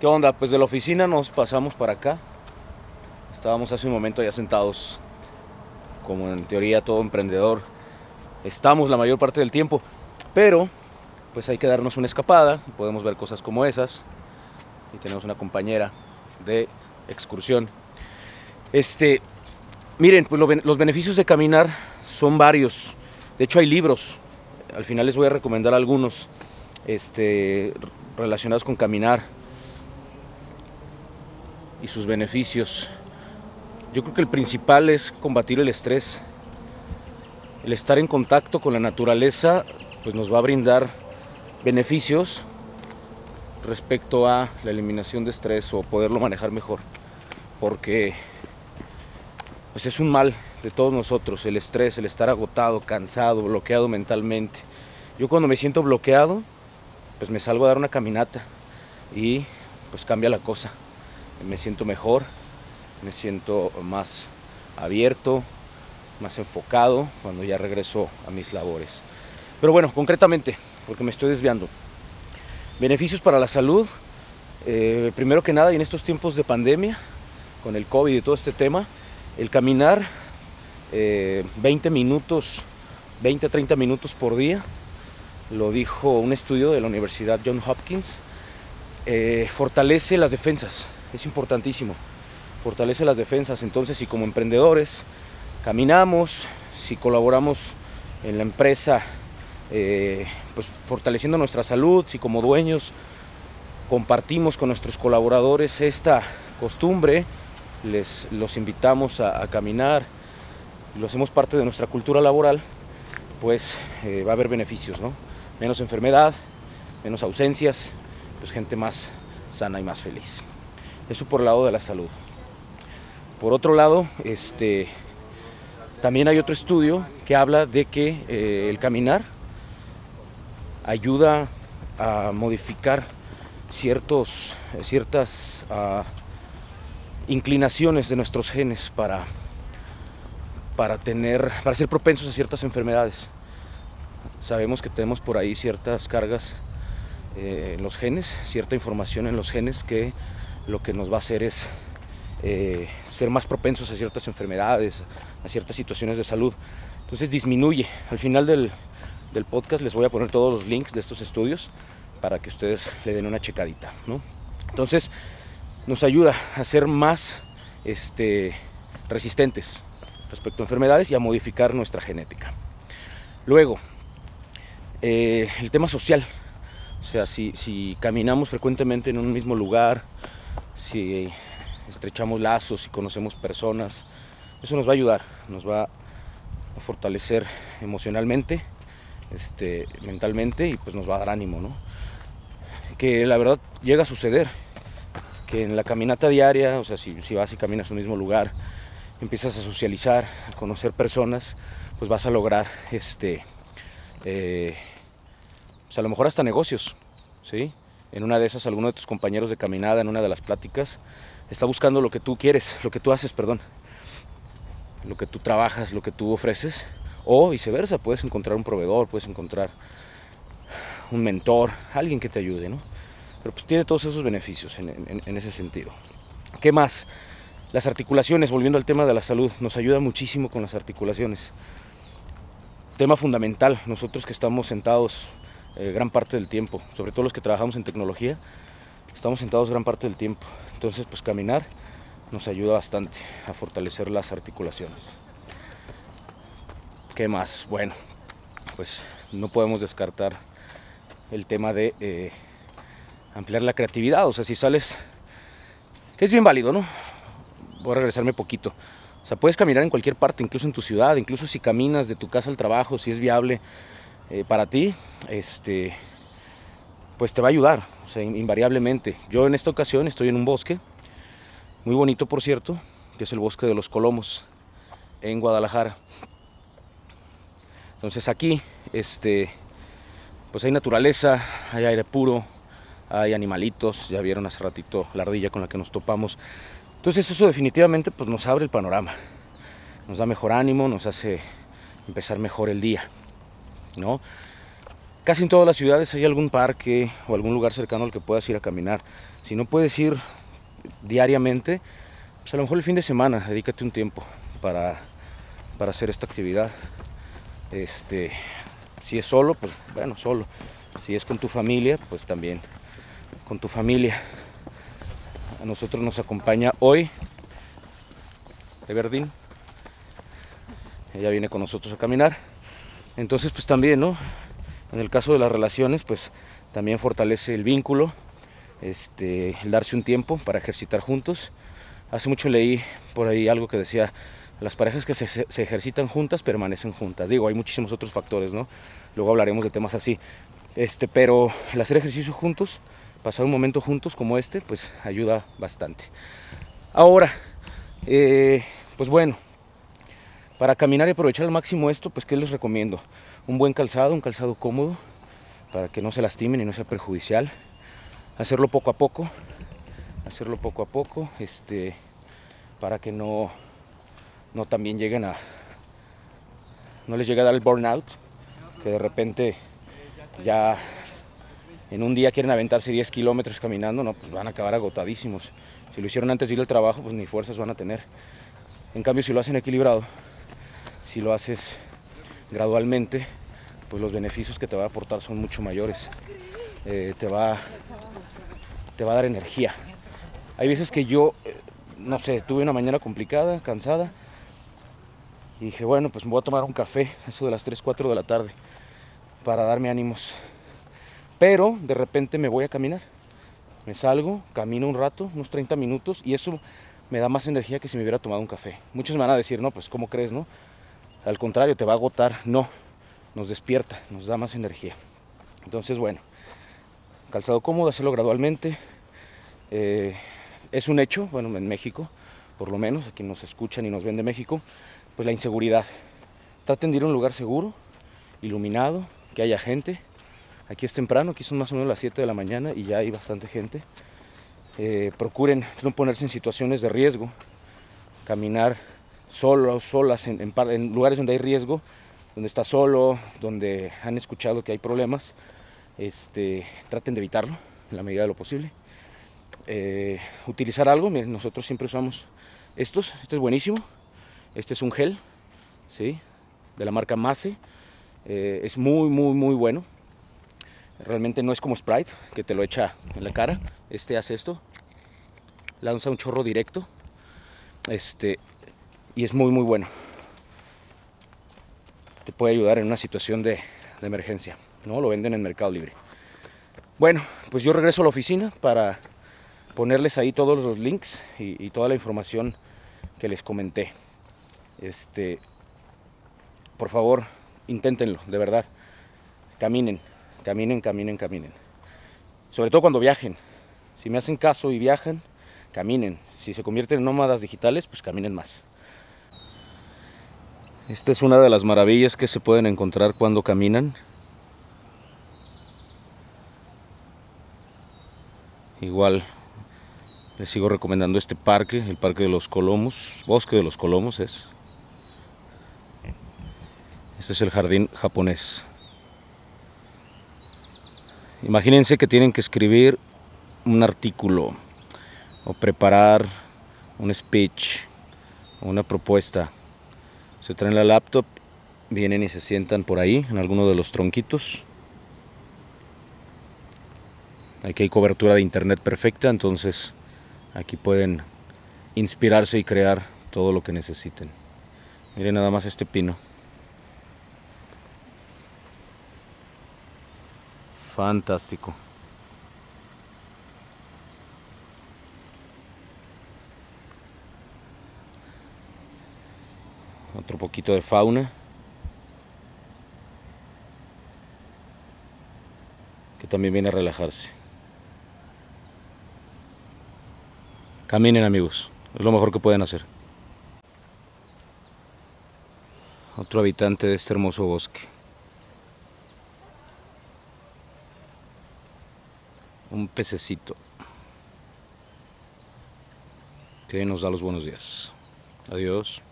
¿Qué onda? Pues de la oficina nos pasamos para acá. Estábamos hace un momento ya sentados, como en teoría todo emprendedor. Estamos la mayor parte del tiempo, pero pues hay que darnos una escapada. Podemos ver cosas como esas. Y tenemos una compañera de excursión. Este, miren, pues los beneficios de caminar son varios. De hecho hay libros. Al final les voy a recomendar algunos este, relacionados con caminar y sus beneficios. Yo creo que el principal es combatir el estrés. El estar en contacto con la naturaleza pues nos va a brindar beneficios respecto a la eliminación de estrés o poderlo manejar mejor. Porque pues es un mal de todos nosotros, el estrés, el estar agotado, cansado, bloqueado mentalmente. Yo cuando me siento bloqueado, pues me salgo a dar una caminata y pues cambia la cosa me siento mejor, me siento más abierto, más enfocado cuando ya regreso a mis labores. Pero bueno, concretamente, porque me estoy desviando. Beneficios para la salud, eh, primero que nada, y en estos tiempos de pandemia, con el COVID y todo este tema, el caminar 20 eh, minutos, 20 a 30 minutos por día, lo dijo un estudio de la Universidad John Hopkins, eh, fortalece las defensas, es importantísimo. Fortalece las defensas. Entonces, si como emprendedores caminamos, si colaboramos en la empresa, eh, pues fortaleciendo nuestra salud, si como dueños compartimos con nuestros colaboradores esta costumbre, les los invitamos a, caminar, lo hacemos parte de nuestra cultura laboral, pues eh, va a haber beneficios, ¿no? Menos enfermedad, menos ausencias, pues gente más sana y más feliz. Eso por el lado de la salud. Por otro lado, este, también hay otro estudio que habla de que eh, el caminar ayuda a modificar ciertos, ciertas ah, inclinaciones de nuestros genes para, para, tener, para ser propensos a ciertas enfermedades. Sabemos que tenemos por ahí ciertas cargas eh, en los genes, cierta información en los genes que lo que nos va a hacer es eh, ser más propensos a ciertas enfermedades, a ciertas situaciones de salud. Entonces disminuye. Al final del, podcast les voy a poner todos los links de estos estudios para que ustedes le den una checadita. Entonces nos ayuda a ser más este, resistentes respecto a enfermedades y a modificar nuestra genética. Luego, eh, el tema social. O sea, si, si caminamos frecuentemente en un mismo lugar, si estrechamos lazos, y conocemos personas, eso nos va a ayudar, nos va a fortalecer emocionalmente, este, mentalmente y pues nos va a dar ánimo, ¿no? Que la verdad llega a suceder, que en la caminata diaria, o sea, si, vas y caminas en un mismo lugar, empiezas a socializar, a conocer personas, pues vas a lograr, este, eh, pues a lo mejor hasta negocios, ¿sí? En una de esas alguno de tus compañeros de caminada, en una de las pláticas, está buscando lo que tú quieres, lo que tú haces, perdón, lo que tú trabajas, lo que tú ofreces, o viceversa, puedes encontrar un proveedor, puedes encontrar un mentor, alguien que te ayude, ¿no? Pero pues tiene todos esos beneficios en, en ese sentido. ¿Qué más? Las articulaciones, volviendo al tema de la salud, nos ayuda muchísimo con las articulaciones. Tema fundamental, nosotros que estamos sentados eh, gran parte del tiempo, sobre todo los que trabajamos en tecnología, estamos sentados gran parte del tiempo. Entonces, pues caminar nos ayuda bastante a fortalecer las articulaciones. ¿Qué más? Bueno, pues no podemos descartar el tema de eh, ampliar la creatividad. O sea, si sales, que es bien válido, ¿no? Voy a regresarme poquito. O sea, puedes caminar en cualquier parte, incluso en tu ciudad, incluso si caminas de tu casa al trabajo, si es viable eh, para ti, este, pues te va a ayudar, invariablemente. Yo en esta ocasión estoy en un bosque, muy bonito por cierto, que es el bosque de los Colomos, en Guadalajara. Entonces aquí, este, pues hay naturaleza, hay aire puro, hay animalitos, ya vieron hace ratito la ardilla con la que nos topamos. Entonces eso definitivamente pues nos abre el panorama, nos da mejor ánimo, nos hace empezar mejor el día. ¿No? casi en todas las ciudades hay algún parque o algún lugar cercano al que puedas ir a caminar. Si no puedes ir diariamente, pues a lo mejor el fin de semana, dedícate un tiempo para, para hacer esta actividad. Este, si es solo, pues bueno, solo. Si es con tu familia, pues también con tu familia. A nosotros nos acompaña hoy Everdeen. Ella viene con nosotros a caminar. Entonces, pues también, ¿no? En el caso de las relaciones, pues también fortalece el vínculo, este, el darse un tiempo para ejercitar juntos. Hace mucho leí por ahí algo que decía, las parejas que se, se, ejercitan juntas permanecen juntas. Digo, hay muchísimos otros factores, ¿no? Luego hablaremos de temas así. Este, pero el hacer ejercicio juntos, pasar un momento juntos como este, pues ayuda bastante. Ahora, eh, pues bueno, para caminar y aprovechar al máximo esto, pues ¿qué les recomiendo? Un buen calzado, un calzado cómodo, para que no se lastimen y no sea perjudicial. Hacerlo poco a poco, hacerlo poco a poco, este, para que no, no también lleguen a, no les llegue a dar el burnout, que de repente ya en un día quieren aventarse 10 kilómetros caminando, no, pues van a acabar agotadísimos. Si lo hicieron antes de ir al trabajo, pues ni fuerzas van a tener. En cambio, si lo hacen equilibrado, si lo haces gradualmente, pues los beneficios que te va a aportar son mucho mayores. Eh, te, va, te va a dar energía. Hay veces que yo, eh, no sé, tuve una mañana complicada, cansada, y dije, bueno, pues me voy a tomar un café, eso de las 3, 4 de la tarde, para darme ánimos. Pero de repente me voy a caminar. Me salgo, camino un rato, unos 30 minutos, y eso me da más energía que si me hubiera tomado un café. Muchos me van a decir, no, pues ¿cómo crees, no? Al contrario, te va a agotar. No, nos despierta, nos da más energía. Entonces, bueno, calzado cómodo, hacerlo gradualmente. Eh, es un hecho, bueno, en México, por lo menos, aquí nos escuchan y nos ven de México, pues la inseguridad. Traten de ir a un lugar seguro, iluminado, que haya gente. Aquí es temprano, aquí son más o menos las 7 de la mañana y ya hay bastante gente. Eh, procuren no ponerse en situaciones de riesgo, caminar solos, solas, en, lugares donde hay riesgo, donde está solo, donde han escuchado que hay problemas, este, traten de evitarlo en la medida de lo posible. Eh, utilizar algo, nosotros siempre usamos estos, este es buenísimo, este es un gel, ¿sí? de la marca Mase, eh, es muy, muy, muy bueno. Realmente no es como Sprite, que te lo echa en la cara. Este hace esto, lanza un chorro directo. Este, y es muy muy bueno. Te puede ayudar en una situación de, emergencia. ¿no? Lo venden en Mercado Libre. Bueno, pues yo regreso a la oficina para ponerles ahí todos los links y, y toda la información que les comenté. Este, por favor, inténtenlo, de verdad. Caminen, caminen, caminen, caminen. Sobre todo cuando viajen. Si me hacen caso y viajan, caminen. Si se convierten en nómadas digitales, pues caminen más. Esta es una de las maravillas que se pueden encontrar cuando caminan. Igual les sigo recomendando este parque, el Parque de los Colomos, Bosque de los Colomos es. Este es el jardín japonés. Imagínense que tienen que escribir un artículo o preparar un speech o una propuesta se traen la laptop, vienen y se sientan por ahí, en alguno de los tronquitos. Aquí hay cobertura de internet perfecta, entonces aquí pueden inspirarse y crear todo lo que necesiten. Miren nada más este pino. Fantástico. Otro poquito de fauna. Que también viene a relajarse. Caminen amigos. Es lo mejor que pueden hacer. Otro habitante de este hermoso bosque. Un pececito. Que nos da los buenos días. Adiós